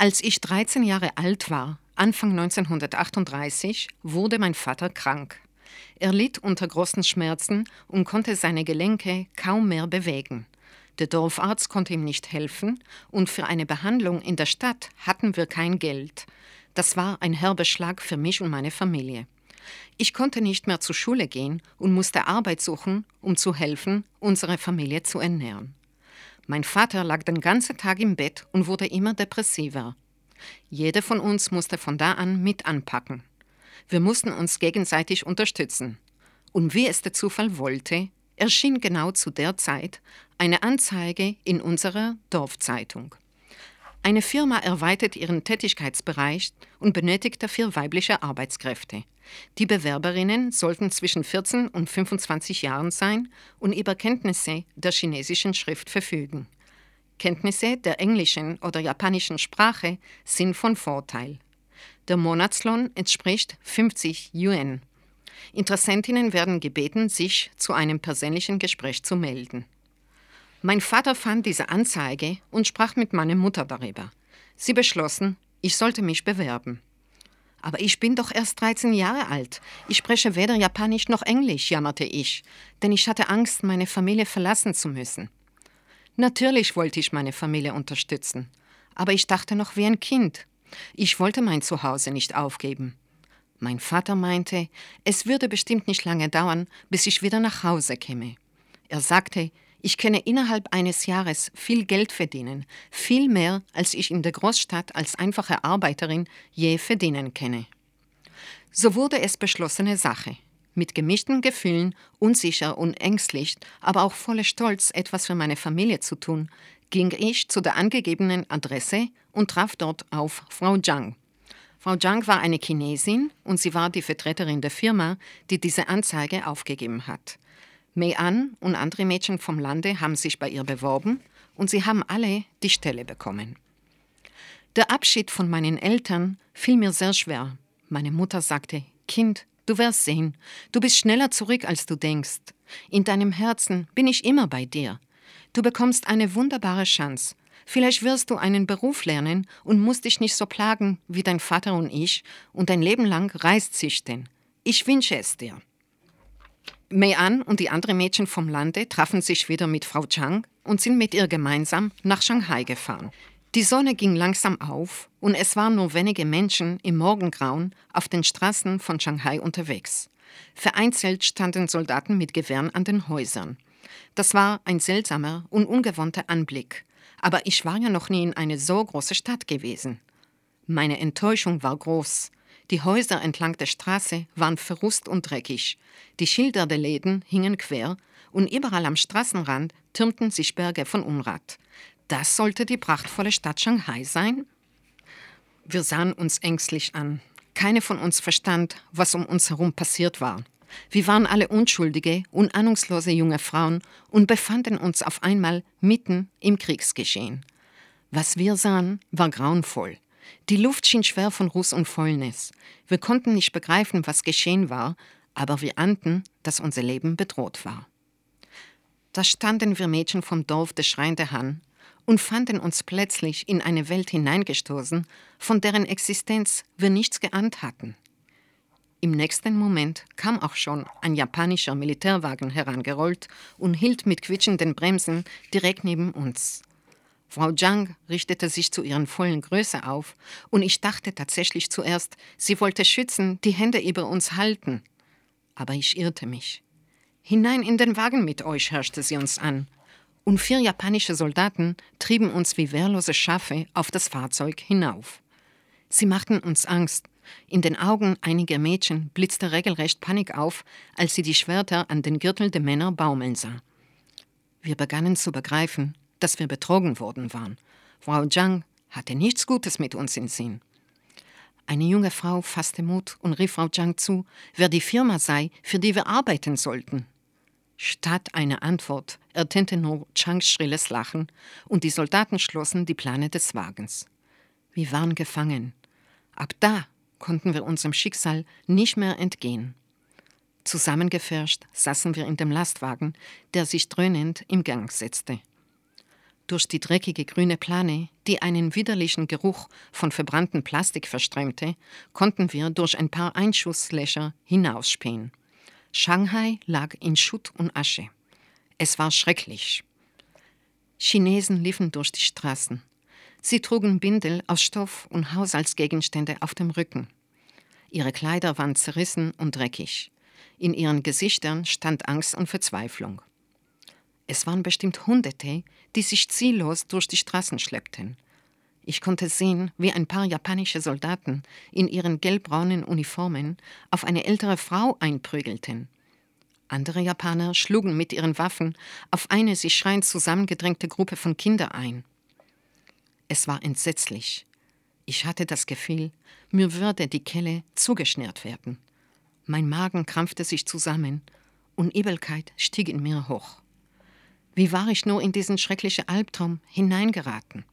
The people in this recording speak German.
Als ich 13 Jahre alt war, Anfang 1938, wurde mein Vater krank. Er litt unter großen Schmerzen und konnte seine Gelenke kaum mehr bewegen. Der Dorfarzt konnte ihm nicht helfen und für eine Behandlung in der Stadt hatten wir kein Geld. Das war ein herber Schlag für mich und meine Familie. Ich konnte nicht mehr zur Schule gehen und musste Arbeit suchen, um zu helfen, unsere Familie zu ernähren. Mein Vater lag den ganzen Tag im Bett und wurde immer depressiver. Jeder von uns musste von da an mit anpacken. Wir mussten uns gegenseitig unterstützen. Und wie es der Zufall wollte, erschien genau zu der Zeit eine Anzeige in unserer Dorfzeitung. Eine Firma erweitert ihren Tätigkeitsbereich und benötigt dafür weibliche Arbeitskräfte. Die Bewerberinnen sollten zwischen 14 und 25 Jahren sein und über Kenntnisse der chinesischen Schrift verfügen. Kenntnisse der englischen oder japanischen Sprache sind von Vorteil. Der Monatslohn entspricht 50 Yuan. Interessentinnen werden gebeten, sich zu einem persönlichen Gespräch zu melden. Mein Vater fand diese Anzeige und sprach mit meiner Mutter darüber. Sie beschlossen, ich sollte mich bewerben. Aber ich bin doch erst 13 Jahre alt. Ich spreche weder Japanisch noch Englisch, jammerte ich, denn ich hatte Angst, meine Familie verlassen zu müssen. Natürlich wollte ich meine Familie unterstützen, aber ich dachte noch wie ein Kind. Ich wollte mein Zuhause nicht aufgeben. Mein Vater meinte, es würde bestimmt nicht lange dauern, bis ich wieder nach Hause käme. Er sagte, ich könne innerhalb eines Jahres viel Geld verdienen, viel mehr, als ich in der Großstadt als einfache Arbeiterin je verdienen kenne. So wurde es beschlossene Sache. Mit gemischten Gefühlen, unsicher und ängstlich, aber auch voller Stolz, etwas für meine Familie zu tun, ging ich zu der angegebenen Adresse und traf dort auf Frau Zhang. Frau Zhang war eine Chinesin und sie war die Vertreterin der Firma, die diese Anzeige aufgegeben hat. Mei An und andere Mädchen vom Lande haben sich bei ihr beworben und sie haben alle die Stelle bekommen. Der Abschied von meinen Eltern fiel mir sehr schwer. Meine Mutter sagte, Kind, du wirst sehen, du bist schneller zurück, als du denkst. In deinem Herzen bin ich immer bei dir. Du bekommst eine wunderbare Chance. Vielleicht wirst du einen Beruf lernen und musst dich nicht so plagen wie dein Vater und ich und dein Leben lang Reis züchten. Ich wünsche es dir. Mei An und die anderen Mädchen vom Lande trafen sich wieder mit Frau Chang und sind mit ihr gemeinsam nach Shanghai gefahren. Die Sonne ging langsam auf und es waren nur wenige Menschen im Morgengrauen auf den Straßen von Shanghai unterwegs. Vereinzelt standen Soldaten mit Gewehren an den Häusern. Das war ein seltsamer und ungewohnter Anblick, aber ich war ja noch nie in eine so große Stadt gewesen. Meine Enttäuschung war groß. Die Häuser entlang der Straße waren verrust und dreckig. Die Schilder der Läden hingen quer und überall am Straßenrand türmten sich Berge von Unrat. Das sollte die prachtvolle Stadt Shanghai sein? Wir sahen uns ängstlich an. Keine von uns verstand, was um uns herum passiert war. Wir waren alle unschuldige und ahnungslose junge Frauen und befanden uns auf einmal mitten im Kriegsgeschehen. Was wir sahen, war grauenvoll. Die Luft schien schwer von Ruß und Fäulnis. Wir konnten nicht begreifen, was geschehen war, aber wir ahnten, dass unser Leben bedroht war. Da standen wir Mädchen vom Dorf des Schreiende Han und fanden uns plötzlich in eine Welt hineingestoßen, von deren Existenz wir nichts geahnt hatten. Im nächsten Moment kam auch schon ein japanischer Militärwagen herangerollt und hielt mit quietschenden Bremsen direkt neben uns. Frau Zhang richtete sich zu ihren vollen Größe auf, und ich dachte tatsächlich zuerst, sie wollte schützen, die Hände über uns halten. Aber ich irrte mich. Hinein in den Wagen mit euch, herrschte sie uns an. Und vier japanische Soldaten trieben uns wie wehrlose Schafe auf das Fahrzeug hinauf. Sie machten uns Angst. In den Augen einiger Mädchen blitzte regelrecht Panik auf, als sie die Schwerter an den Gürtel der Männer baumeln sah. Wir begannen zu begreifen, dass wir betrogen worden waren. Frau Zhang hatte nichts Gutes mit uns in Sinn. Eine junge Frau fasste Mut und rief Frau Zhang zu, wer die Firma sei, für die wir arbeiten sollten. Statt einer Antwort ertönte nur Changs schrilles Lachen und die Soldaten schlossen die Plane des Wagens. Wir waren gefangen. Ab da konnten wir unserem Schicksal nicht mehr entgehen. Zusammengefärscht saßen wir in dem Lastwagen, der sich dröhnend im Gang setzte. Durch die dreckige grüne Plane, die einen widerlichen Geruch von verbranntem Plastik verströmte, konnten wir durch ein paar Einschusslöcher hinausspähen. Shanghai lag in Schutt und Asche. Es war schrecklich. Chinesen liefen durch die Straßen. Sie trugen Bindel aus Stoff und Haushaltsgegenstände auf dem Rücken. Ihre Kleider waren zerrissen und dreckig. In ihren Gesichtern stand Angst und Verzweiflung. Es waren bestimmt Hunderte, die sich ziellos durch die Straßen schleppten. Ich konnte sehen, wie ein paar japanische Soldaten in ihren gelbbraunen Uniformen auf eine ältere Frau einprügelten. Andere Japaner schlugen mit ihren Waffen auf eine sich schreiend zusammengedrängte Gruppe von Kindern ein. Es war entsetzlich. Ich hatte das Gefühl, mir würde die Kelle zugeschnürt werden. Mein Magen krampfte sich zusammen und Übelkeit stieg in mir hoch. Wie war ich nur in diesen schrecklichen Albtraum hineingeraten?